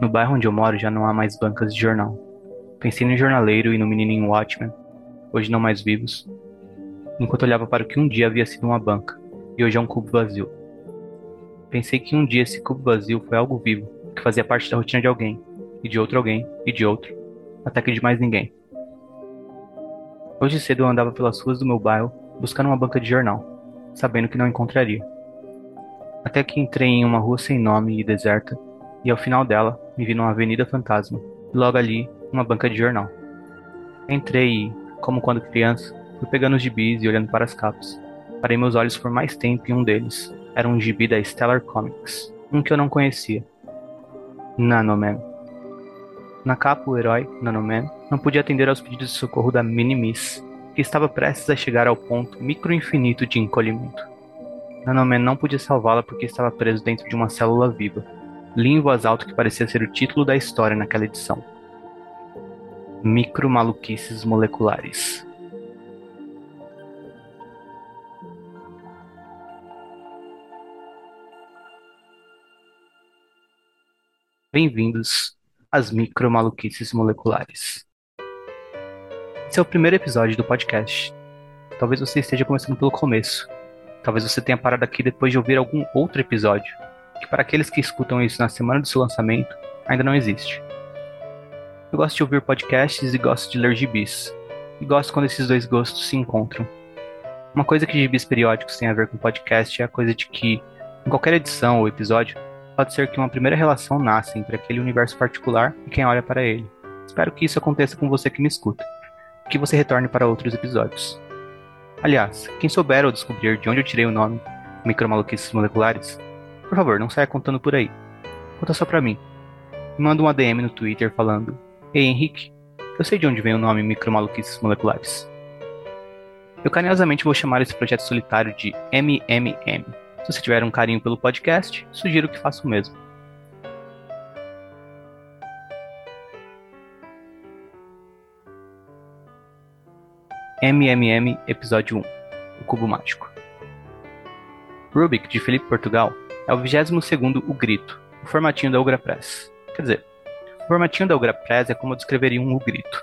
No bairro onde eu moro já não há mais bancas de jornal. Pensei no jornaleiro e no menininho Watchman, hoje não mais vivos, enquanto olhava para o que um dia havia sido uma banca e hoje é um cubo vazio. Pensei que um dia esse cubo vazio foi algo vivo, que fazia parte da rotina de alguém, e de outro alguém, e de outro, até que de mais ninguém. Hoje cedo eu andava pelas ruas do meu bairro buscando uma banca de jornal, sabendo que não encontraria. Até que entrei em uma rua sem nome e deserta, e ao final dela me vi numa avenida fantasma, e logo ali uma banca de jornal. Entrei e, como quando criança, fui pegando os gibis e olhando para as capas. Parei meus olhos por mais tempo em um deles. Era um gibi da Stellar Comics, um que eu não conhecia. Nanoman. Na capa, o herói, Nanoman, não podia atender aos pedidos de socorro da Minimis, que estava prestes a chegar ao ponto microinfinito de encolhimento. Nanoman não podia salvá-la porque estava preso dentro de uma célula viva. Voz alta que parecia ser o título da história naquela edição. Micromaluquices moleculares. Bem-vindos às micromaluquices moleculares. Esse é o primeiro episódio do podcast. Talvez você esteja começando pelo começo. Talvez você tenha parado aqui depois de ouvir algum outro episódio, que para aqueles que escutam isso na semana do seu lançamento, ainda não existe. Eu gosto de ouvir podcasts e gosto de ler gibis. E gosto quando esses dois gostos se encontram. Uma coisa que gibis periódicos têm a ver com podcast é a coisa de que, em qualquer edição ou episódio, pode ser que uma primeira relação nasça entre aquele universo particular e quem olha para ele. Espero que isso aconteça com você que me escuta, e que você retorne para outros episódios. Aliás, quem souber ou descobrir de onde eu tirei o nome Micromaluquices Moleculares, por favor, não saia contando por aí. Conta só pra mim. Manda um ADM no Twitter falando: Ei Henrique, eu sei de onde vem o nome Micromaluquices Moleculares. Eu carinhosamente vou chamar esse projeto solitário de MMM se você tiver um carinho pelo podcast, sugiro que faça o mesmo. MMM Episódio 1 O Cubo Mágico Rubik, de Felipe Portugal, é o 22º O Grito, o formatinho da Ugra Press. Quer dizer, o formatinho da Ugra Press é como eu descreveria um O Grito.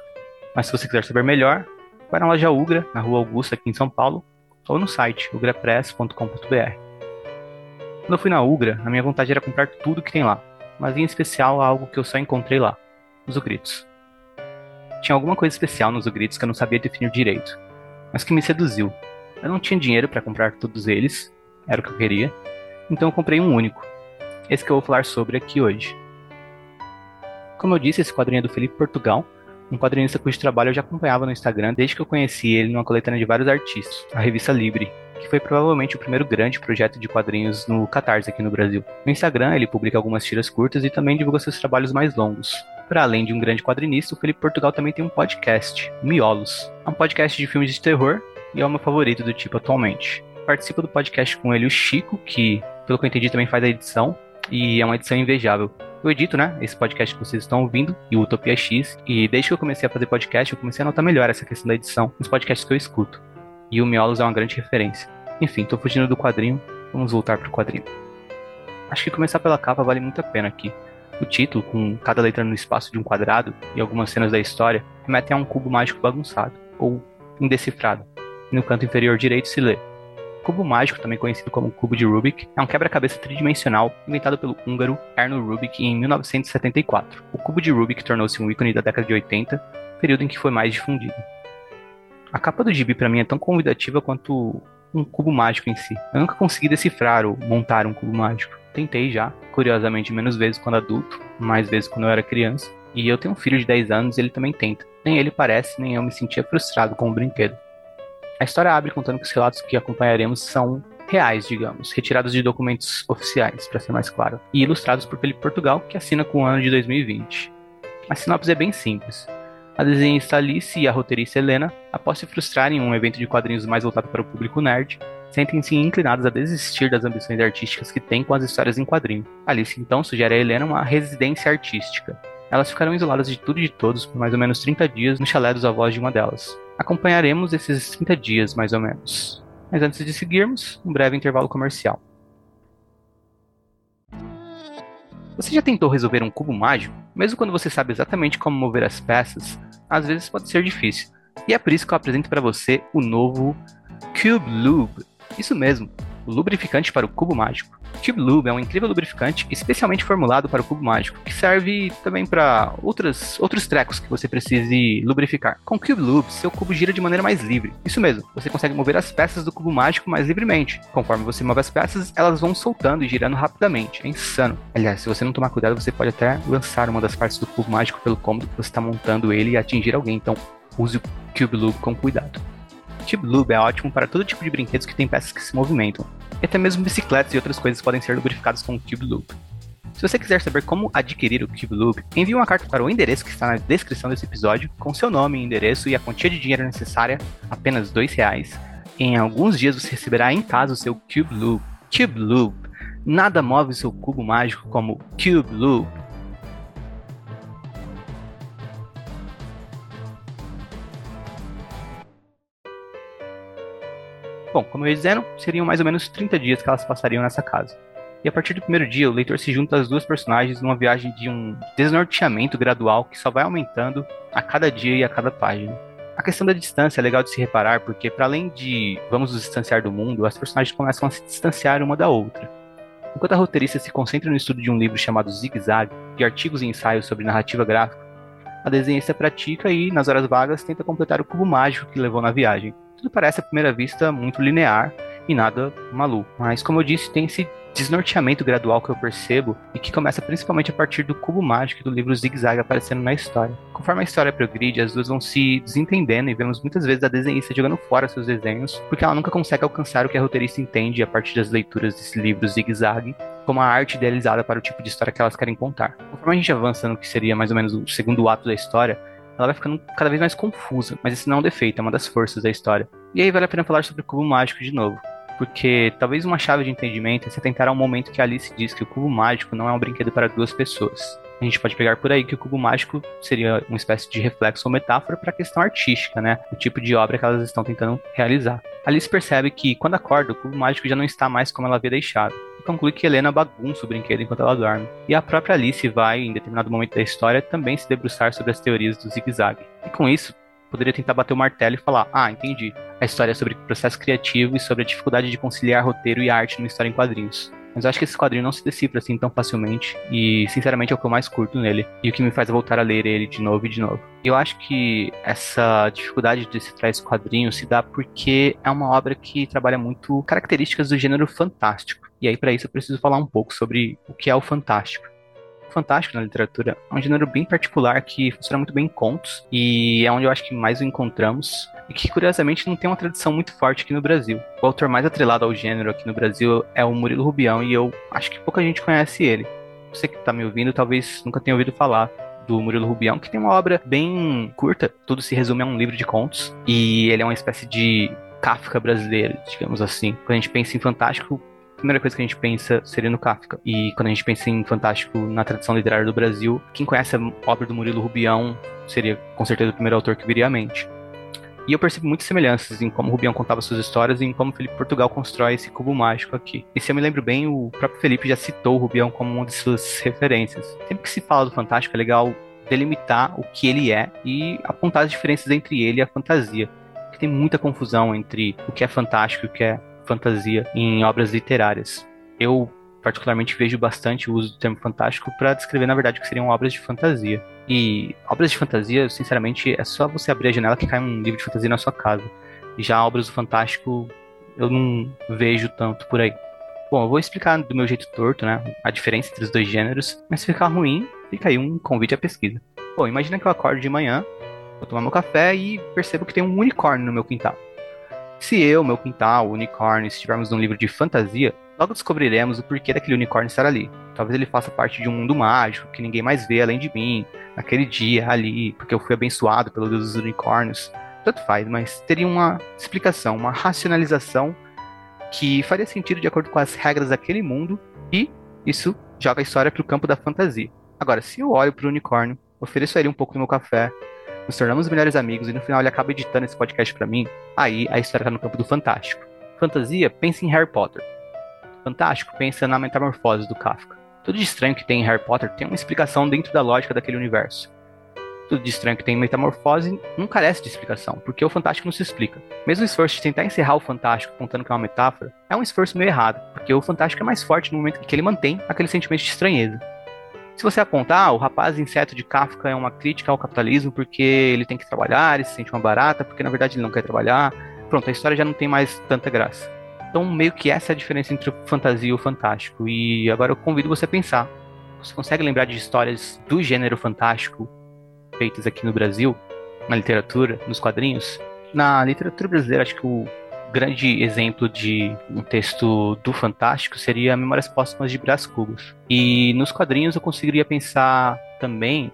Mas se você quiser saber melhor, vai na loja Ugra, na Rua Augusta, aqui em São Paulo, ou no site ugrapress.com.br. Quando eu fui na Ugra, a minha vontade era comprar tudo que tem lá, mas em especial algo que eu só encontrei lá: os Ugritos. Tinha alguma coisa especial nos Ugritos que eu não sabia definir direito, mas que me seduziu. Eu não tinha dinheiro para comprar todos eles, era o que eu queria, então eu comprei um único. Esse que eu vou falar sobre aqui hoje. Como eu disse, esse quadrinho é do Felipe Portugal, um quadrinista cujo trabalho eu já acompanhava no Instagram desde que eu conheci ele numa coletânea de vários artistas, a revista Libre, que foi provavelmente o primeiro grande projeto de quadrinhos no Catarse aqui no Brasil. No Instagram, ele publica algumas tiras curtas e também divulga seus trabalhos mais longos. Para além de um grande quadrinista, o Felipe Portugal também tem um podcast, Miolos. É um podcast de filmes de terror e é o meu favorito do tipo atualmente. Participa do podcast com ele o Chico, que, pelo que eu entendi, também faz a edição, e é uma edição invejável. Eu edito, né, esse podcast que vocês estão ouvindo, e o Utopia X, e desde que eu comecei a fazer podcast, eu comecei a notar melhor essa questão da edição nos podcasts que eu escuto. E o Miolos é uma grande referência. Enfim, tô fugindo do quadrinho, vamos voltar pro quadrinho. Acho que começar pela capa vale muito a pena aqui. O título, com cada letra no espaço de um quadrado e algumas cenas da história, remetem a um cubo mágico bagunçado, ou indecifrado. No canto inferior direito se lê: Cubo mágico, também conhecido como cubo de Rubik, é um quebra-cabeça tridimensional inventado pelo húngaro Erno Rubik em 1974. O cubo de Rubik tornou-se um ícone da década de 80, período em que foi mais difundido. A capa do gibi para mim é tão convidativa quanto um cubo mágico em si. Eu nunca consegui decifrar ou montar um cubo mágico. Tentei já, curiosamente menos vezes quando adulto, mais vezes quando eu era criança. E eu tenho um filho de 10 anos e ele também tenta. Nem ele parece, nem eu me sentia frustrado com o brinquedo. A história abre contando que os relatos que acompanharemos são reais, digamos, retirados de documentos oficiais, para ser mais claro, e ilustrados por Felipe Portugal, que assina com o ano de 2020. A sinopse é bem simples. A desenhista Alice e a roteirista Helena, após se frustrarem em um evento de quadrinhos mais voltado para o público nerd, sentem-se inclinadas a desistir das ambições artísticas que têm com as histórias em quadrinho. Alice então sugere a Helena uma residência artística. Elas ficarão isoladas de tudo e de todos por mais ou menos 30 dias no chalé dos avós de uma delas. Acompanharemos esses 30 dias, mais ou menos. Mas antes de seguirmos, um breve intervalo comercial. Você já tentou resolver um cubo mágico? Mesmo quando você sabe exatamente como mover as peças, às vezes pode ser difícil. E é por isso que eu apresento para você o novo Cube Lube. Isso mesmo, o lubrificante para o cubo mágico. Cube Lube é um incrível lubrificante especialmente formulado para o cubo mágico, que serve também para outros, outros trecos que você precise lubrificar. Com Cube Lube, seu cubo gira de maneira mais livre. Isso mesmo, você consegue mover as peças do cubo mágico mais livremente. Conforme você move as peças, elas vão soltando e girando rapidamente. É insano. Aliás, se você não tomar cuidado, você pode até lançar uma das partes do cubo mágico pelo cômodo que você está montando ele e atingir alguém. Então, use o Cube Lube com cuidado. Cube Lube é ótimo para todo tipo de brinquedos que tem peças que se movimentam. E até mesmo bicicletas e outras coisas podem ser lubrificadas com o Cube Lube. Se você quiser saber como adquirir o Cube Lube, envie uma carta para o endereço que está na descrição desse episódio, com seu nome, endereço e a quantia de dinheiro necessária, apenas R$ reais. Em alguns dias você receberá em casa o seu Cube Lube. Cube Lube. Nada move seu cubo mágico como Cube Lube. Bom, como eu ia seriam mais ou menos 30 dias que elas passariam nessa casa. E a partir do primeiro dia, o leitor se junta às duas personagens numa viagem de um desnorteamento gradual que só vai aumentando a cada dia e a cada página. A questão da distância é legal de se reparar porque, para além de vamos nos distanciar do mundo, as personagens começam a se distanciar uma da outra. Enquanto a roteirista se concentra no estudo de um livro chamado Zig Zag, de artigos e ensaios sobre narrativa gráfica, a desenhista pratica e, nas horas vagas, tenta completar o cubo mágico que levou na viagem. Tudo parece à primeira vista muito linear e nada maluco, mas como eu disse, tem esse desnorteamento gradual que eu percebo e que começa principalmente a partir do cubo mágico do livro Zig Zag aparecendo na história. Conforme a história progride, as duas vão se desentendendo e vemos muitas vezes a desenhista jogando fora seus desenhos, porque ela nunca consegue alcançar o que a roteirista entende a partir das leituras desse livro Zig Zag como a arte idealizada para o tipo de história que elas querem contar. Conforme a gente avança no que seria mais ou menos o segundo ato da história, ela vai ficando cada vez mais confusa, mas esse não é um defeito, é uma das forças da história. E aí vale a pena falar sobre o cubo mágico de novo. Porque talvez uma chave de entendimento é se tentar ao momento que Alice diz que o cubo mágico não é um brinquedo para duas pessoas. A gente pode pegar por aí que o cubo mágico seria uma espécie de reflexo ou metáfora para a questão artística, né? O tipo de obra que elas estão tentando realizar. Alice percebe que, quando acorda, o cubo mágico já não está mais como ela havia deixado conclui que Helena bagunça o brinquedo enquanto ela dorme. E a própria Alice vai, em determinado momento da história, também se debruçar sobre as teorias do zigue-zague. E com isso, poderia tentar bater o martelo e falar: Ah, entendi. A história é sobre processo criativo e sobre a dificuldade de conciliar roteiro e arte numa história em quadrinhos. Mas eu acho que esse quadrinho não se decifra assim tão facilmente. E, sinceramente, é o que eu mais curto nele. E o que me faz voltar a ler ele de novo e de novo. Eu acho que essa dificuldade de decifrar esse quadrinho se dá porque é uma obra que trabalha muito características do gênero fantástico. E aí, para isso, eu preciso falar um pouco sobre o que é o fantástico fantástico na literatura. É um gênero bem particular que funciona muito bem em contos e é onde eu acho que mais o encontramos e que curiosamente não tem uma tradição muito forte aqui no Brasil. O autor mais atrelado ao gênero aqui no Brasil é o Murilo Rubião e eu acho que pouca gente conhece ele. Você que está me ouvindo talvez nunca tenha ouvido falar do Murilo Rubião, que tem uma obra bem curta, tudo se resume a um livro de contos e ele é uma espécie de Kafka brasileiro, digamos assim. Quando a gente pensa em fantástico, primeira coisa que a gente pensa seria no Kafka. E quando a gente pensa em Fantástico na tradição literária do Brasil, quem conhece a obra do Murilo Rubião seria com certeza o primeiro autor que viria à mente. E eu percebo muitas semelhanças em como Rubião contava suas histórias e em como Felipe Portugal constrói esse cubo mágico aqui. E se eu me lembro bem, o próprio Felipe já citou Rubião como uma de suas referências. Sempre que se fala do Fantástico, é legal delimitar o que ele é e apontar as diferenças entre ele e a fantasia. Porque tem muita confusão entre o que é fantástico e o que é fantasia em obras literárias. Eu particularmente vejo bastante o uso do termo fantástico para descrever, na verdade, o que seriam obras de fantasia. E obras de fantasia, sinceramente, é só você abrir a janela que cai um livro de fantasia na sua casa. Já obras do fantástico eu não vejo tanto por aí. Bom, eu vou explicar do meu jeito torto, né, a diferença entre os dois gêneros, mas se ficar ruim, fica aí um convite à pesquisa. Bom, imagina que eu acordo de manhã, vou tomar meu café e percebo que tem um unicórnio no meu quintal. Se eu, meu quintal, o unicórnio, estivermos num livro de fantasia, logo descobriremos o porquê daquele unicórnio estar ali. Talvez ele faça parte de um mundo mágico que ninguém mais vê além de mim, naquele dia, ali, porque eu fui abençoado pelo Deus dos unicórnios. Tanto faz, mas teria uma explicação, uma racionalização que faria sentido de acordo com as regras daquele mundo e isso joga a história para o campo da fantasia. Agora, se eu olho para o unicórnio, ofereço a ele um pouco do meu café, nos tornamos melhores amigos e no final ele acaba editando esse podcast para mim, aí a história tá no campo do fantástico. Fantasia, pensa em Harry Potter. Fantástico, pensa na metamorfose do Kafka. Tudo de estranho que tem em Harry Potter tem uma explicação dentro da lógica daquele universo. Tudo de estranho que tem metamorfose não carece de explicação, porque o fantástico não se explica. Mesmo o esforço de tentar encerrar o fantástico contando que é uma metáfora, é um esforço meio errado, porque o fantástico é mais forte no momento que ele mantém aquele sentimento de estranheza. Se você apontar, ah, o rapaz inseto de Kafka é uma crítica ao capitalismo porque ele tem que trabalhar, ele se sente uma barata, porque na verdade ele não quer trabalhar, pronto, a história já não tem mais tanta graça. Então, meio que essa é a diferença entre o fantasia e o fantástico. E agora eu convido você a pensar. Você consegue lembrar de histórias do gênero fantástico feitas aqui no Brasil, na literatura, nos quadrinhos? Na literatura brasileira, acho que o grande exemplo de um texto do Fantástico seria Memórias Póstumas de Brás Cubos. E nos quadrinhos eu conseguiria pensar também,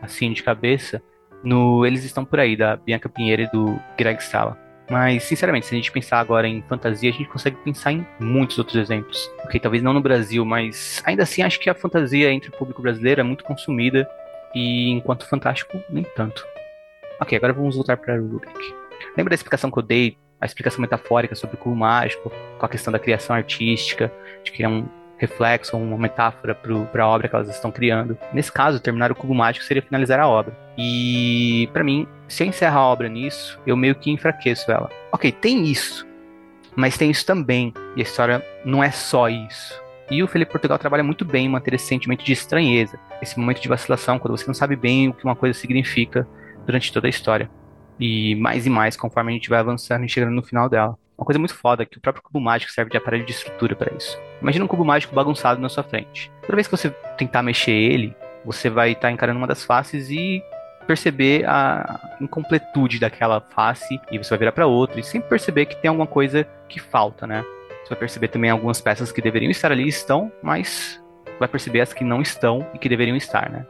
assim de cabeça, no Eles Estão Por Aí, da Bianca Pinheiro e do Greg Sala. Mas, sinceramente, se a gente pensar agora em fantasia, a gente consegue pensar em muitos outros exemplos. Ok, talvez não no Brasil, mas ainda assim acho que a fantasia entre o público brasileiro é muito consumida e enquanto fantástico, nem tanto. Ok, agora vamos voltar para Rubik. Lembra da explicação que eu dei, a explicação metafórica sobre o cubo mágico, com a questão da criação artística, de que é um reflexo, uma metáfora para a obra que elas estão criando. Nesse caso, terminar o cubo mágico seria finalizar a obra. E para mim, se eu encerrar a obra nisso, eu meio que enfraqueço ela. Ok, tem isso, mas tem isso também. E a história não é só isso. E o Felipe Portugal trabalha muito bem em manter esse sentimento de estranheza, esse momento de vacilação, quando você não sabe bem o que uma coisa significa durante toda a história. E mais e mais conforme a gente vai avançando e chegando no final dela. Uma coisa muito foda é que o próprio cubo mágico serve de aparelho de estrutura para isso. Imagina um cubo mágico bagunçado na sua frente. Toda vez que você tentar mexer ele, você vai estar tá encarando uma das faces e perceber a incompletude daquela face e você vai virar para outra e sempre perceber que tem alguma coisa que falta, né? Você vai perceber também algumas peças que deveriam estar ali estão, mas vai perceber as que não estão e que deveriam estar, né?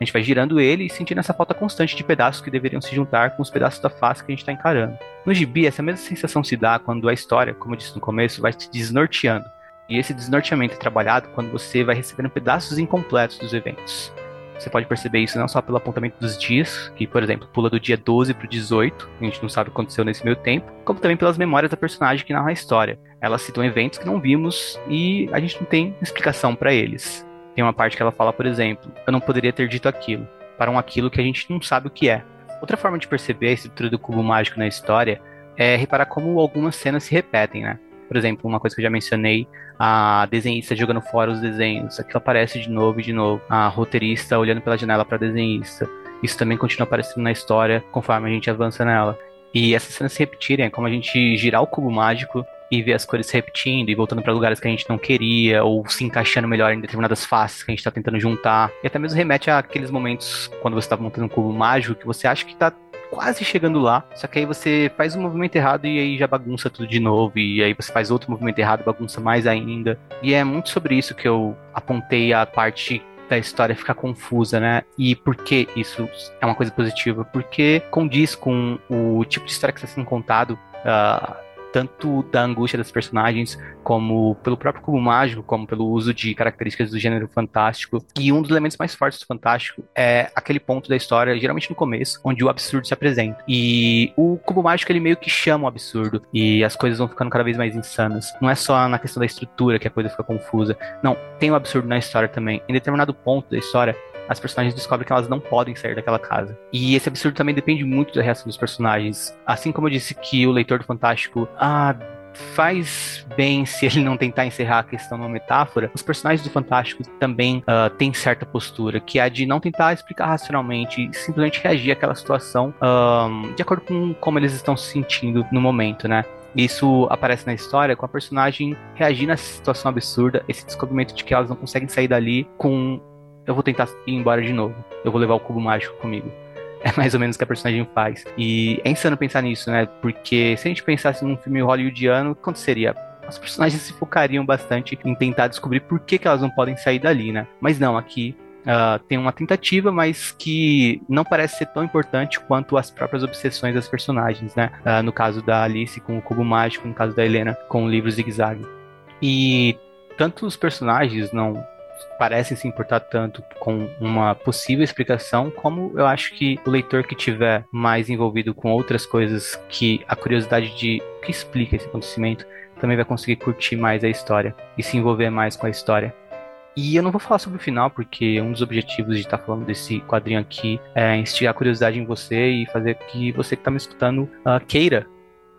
A gente vai girando ele e sentindo essa falta constante de pedaços que deveriam se juntar com os pedaços da face que a gente está encarando. No gibi, essa mesma sensação se dá quando a história, como eu disse no começo, vai se desnorteando. E esse desnorteamento é trabalhado quando você vai recebendo pedaços incompletos dos eventos. Você pode perceber isso não só pelo apontamento dos dias, que, por exemplo, pula do dia 12 para o 18, a gente não sabe o que aconteceu nesse meio tempo, como também pelas memórias da personagem que narra a história. Elas citam eventos que não vimos e a gente não tem explicação para eles. Tem uma parte que ela fala, por exemplo, eu não poderia ter dito aquilo, para um aquilo que a gente não sabe o que é. Outra forma de perceber a estrutura do cubo mágico na história é reparar como algumas cenas se repetem, né? Por exemplo, uma coisa que eu já mencionei, a desenhista jogando fora os desenhos, aquilo aparece de novo e de novo. A roteirista olhando pela janela para a desenhista. Isso também continua aparecendo na história conforme a gente avança nela. E essas cenas se repetirem, é como a gente girar o cubo mágico e ver as cores se repetindo e voltando para lugares que a gente não queria, ou se encaixando melhor em determinadas faces que a gente está tentando juntar. E até mesmo remete àqueles momentos quando você está montando um cubo mágico que você acha que está quase chegando lá, só que aí você faz um movimento errado e aí já bagunça tudo de novo, e aí você faz outro movimento errado, bagunça mais ainda. E é muito sobre isso que eu apontei a parte da história ficar confusa, né? E por que isso é uma coisa positiva? Porque condiz com o tipo de história que está sendo contado. Uh, tanto da angústia das personagens, como pelo próprio cubo mágico, como pelo uso de características do gênero fantástico. E um dos elementos mais fortes do fantástico é aquele ponto da história, geralmente no começo, onde o absurdo se apresenta. E o cubo mágico ele meio que chama o absurdo e as coisas vão ficando cada vez mais insanas. Não é só na questão da estrutura que a coisa fica confusa. Não, tem o absurdo na história também. Em determinado ponto da história, as personagens descobrem que elas não podem sair daquela casa. E esse absurdo também depende muito da reação dos personagens. Assim como eu disse que o leitor do Fantástico, ah, faz bem se ele não tentar encerrar a questão numa metáfora, os personagens do Fantástico também uh, têm certa postura, que é a de não tentar explicar racionalmente, simplesmente reagir àquela situação uh, de acordo com como eles estão se sentindo no momento, né? Isso aparece na história com a personagem reagindo a essa situação absurda, esse descobrimento de que elas não conseguem sair dali com eu vou tentar ir embora de novo. Eu vou levar o cubo mágico comigo. É mais ou menos o que a personagem faz. E é insano pensar nisso, né? Porque se a gente pensasse num filme hollywoodiano, o que aconteceria? As personagens se focariam bastante em tentar descobrir por que, que elas não podem sair dali, né? Mas não, aqui Uh, tem uma tentativa, mas que não parece ser tão importante quanto as próprias obsessões das personagens, né? Uh, no caso da Alice com o cubo mágico, no caso da Helena com o livro Zig-Zag. E tanto os personagens não parecem se importar tanto com uma possível explicação, como eu acho que o leitor que tiver mais envolvido com outras coisas que a curiosidade de o que explica esse acontecimento também vai conseguir curtir mais a história e se envolver mais com a história. E eu não vou falar sobre o final, porque um dos objetivos de estar falando desse quadrinho aqui é instigar a curiosidade em você e fazer que você que está me escutando uh, queira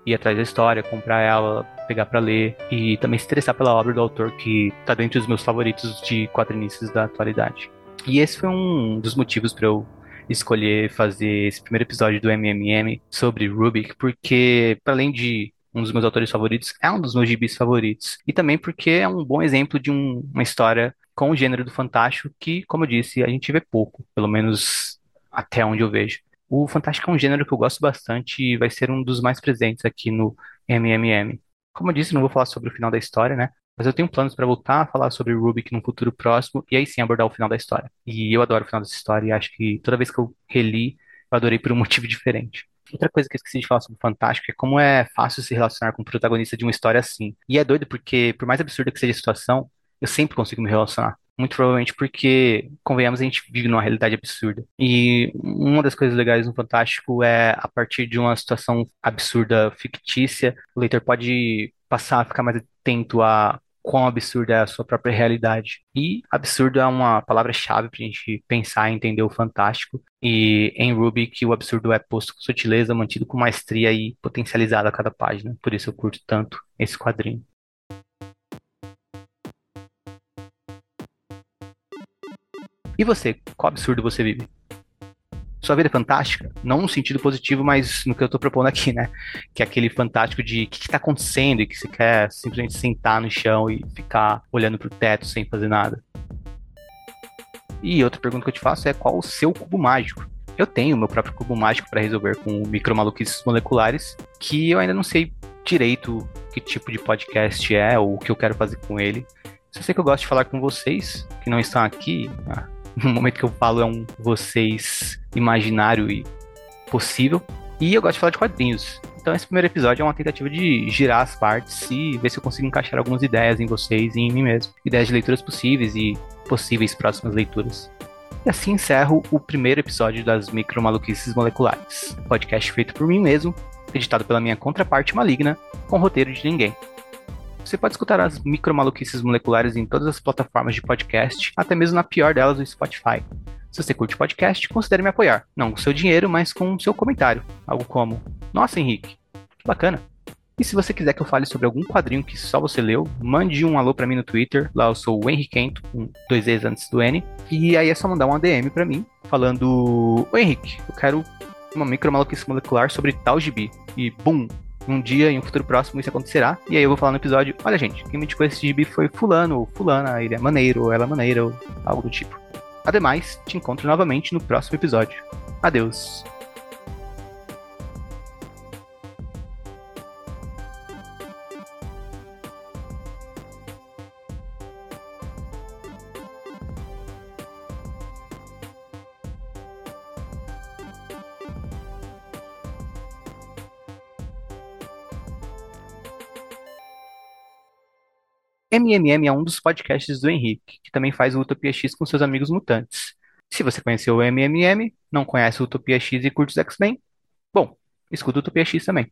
ir atrás da história, comprar ela, pegar para ler e também se interessar pela obra do autor que está dentre os meus favoritos de quadrinistas da atualidade. E esse foi um dos motivos para eu escolher fazer esse primeiro episódio do MMM sobre Rubik, porque além de um dos meus autores favoritos, é um dos meus gibis favoritos. E também porque é um bom exemplo de um, uma história com o gênero do fantástico que, como eu disse, a gente vê pouco, pelo menos até onde eu vejo. O fantástico é um gênero que eu gosto bastante e vai ser um dos mais presentes aqui no MMM. Como eu disse, não vou falar sobre o final da história, né? Mas eu tenho planos para voltar a falar sobre Rubik num futuro próximo e aí sim abordar o final da história. E eu adoro o final dessa história e acho que toda vez que eu reli, eu adorei por um motivo diferente. Outra coisa que eu esqueci de falar sobre o Fantástico é como é fácil se relacionar com o protagonista de uma história assim. E é doido porque, por mais absurda que seja a situação, eu sempre consigo me relacionar. Muito provavelmente porque, convenhamos, a gente vive numa realidade absurda. E uma das coisas legais no Fantástico é, a partir de uma situação absurda, fictícia, o leitor pode passar a ficar mais atento a quão absurda é a sua própria realidade. E absurdo é uma palavra-chave para a gente pensar e entender o fantástico. E em Ruby que o absurdo é posto com sutileza, mantido com maestria e potencializado a cada página. Por isso eu curto tanto esse quadrinho. E você, qual absurdo você vive? Sua vida é fantástica? Não no sentido positivo, mas no que eu tô propondo aqui, né? Que é aquele fantástico de o que, que tá acontecendo e que você quer simplesmente sentar no chão e ficar olhando pro teto sem fazer nada. E outra pergunta que eu te faço é qual o seu cubo mágico? Eu tenho meu próprio cubo mágico para resolver com micromaluquices moleculares, que eu ainda não sei direito que tipo de podcast é ou o que eu quero fazer com ele. Só sei que eu gosto de falar com vocês que não estão aqui. No momento que eu falo é um vocês imaginário e possível. E eu gosto de falar de quadrinhos. Então esse primeiro episódio é uma tentativa de girar as partes e ver se eu consigo encaixar algumas ideias em vocês e em mim mesmo. Ideias de leituras possíveis e possíveis próximas leituras. E assim encerro o primeiro episódio das Micro Maluquices Moleculares, podcast feito por mim mesmo, editado pela minha contraparte maligna, com roteiro de ninguém. Você pode escutar as micromaluquices moleculares em todas as plataformas de podcast, até mesmo na pior delas, o Spotify. Se você curte podcast, considere me apoiar. Não com seu dinheiro, mas com seu comentário. Algo como: Nossa, Henrique, que bacana. E se você quiser que eu fale sobre algum quadrinho que só você leu, mande um alô para mim no Twitter. Lá eu sou o Henriquento, com dois E's antes do N. E aí é só mandar um ADM para mim, falando: Oi, Henrique, eu quero uma micromaluquice molecular sobre tal gibi. E bum, um dia, em um futuro próximo, isso acontecerá. E aí eu vou falar no episódio: olha, gente, quem me indicou esse gibi foi Fulano, ou Fulana, ele é maneiro, ou ela é maneira, ou algo do tipo. Ademais, te encontro novamente no próximo episódio. Adeus. MMM é um dos podcasts do Henrique, que também faz o Utopia X com seus amigos mutantes. Se você conheceu o MMM, não conhece o Utopia X e curte os X-Men, bom, escuta o Utopia X também.